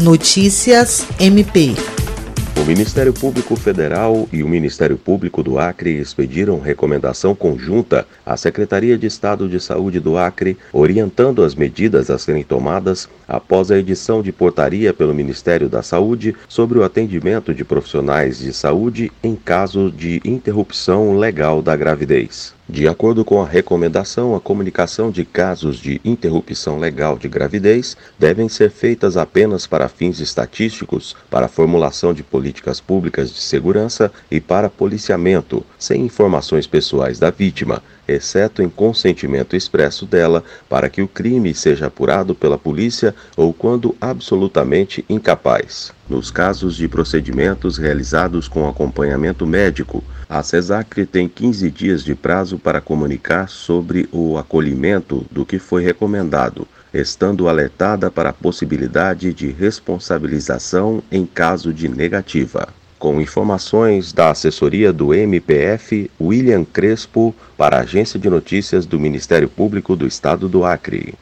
Notícias MP. O Ministério Público Federal e o Ministério Público do Acre expediram recomendação conjunta à Secretaria de Estado de Saúde do Acre, orientando as medidas a serem tomadas após a edição de portaria pelo Ministério da Saúde sobre o atendimento de profissionais de saúde em caso de interrupção legal da gravidez. De acordo com a recomendação, a comunicação de casos de interrupção legal de gravidez devem ser feitas apenas para fins estatísticos, para formulação de políticas públicas de segurança e para policiamento, sem informações pessoais da vítima, exceto em consentimento expresso dela para que o crime seja apurado pela polícia ou quando absolutamente incapaz. Nos casos de procedimentos realizados com acompanhamento médico, a CESACRE tem 15 dias de prazo para comunicar sobre o acolhimento do que foi recomendado, estando alertada para a possibilidade de responsabilização em caso de negativa. Com informações da assessoria do MPF, William Crespo, para a Agência de Notícias do Ministério Público do Estado do Acre.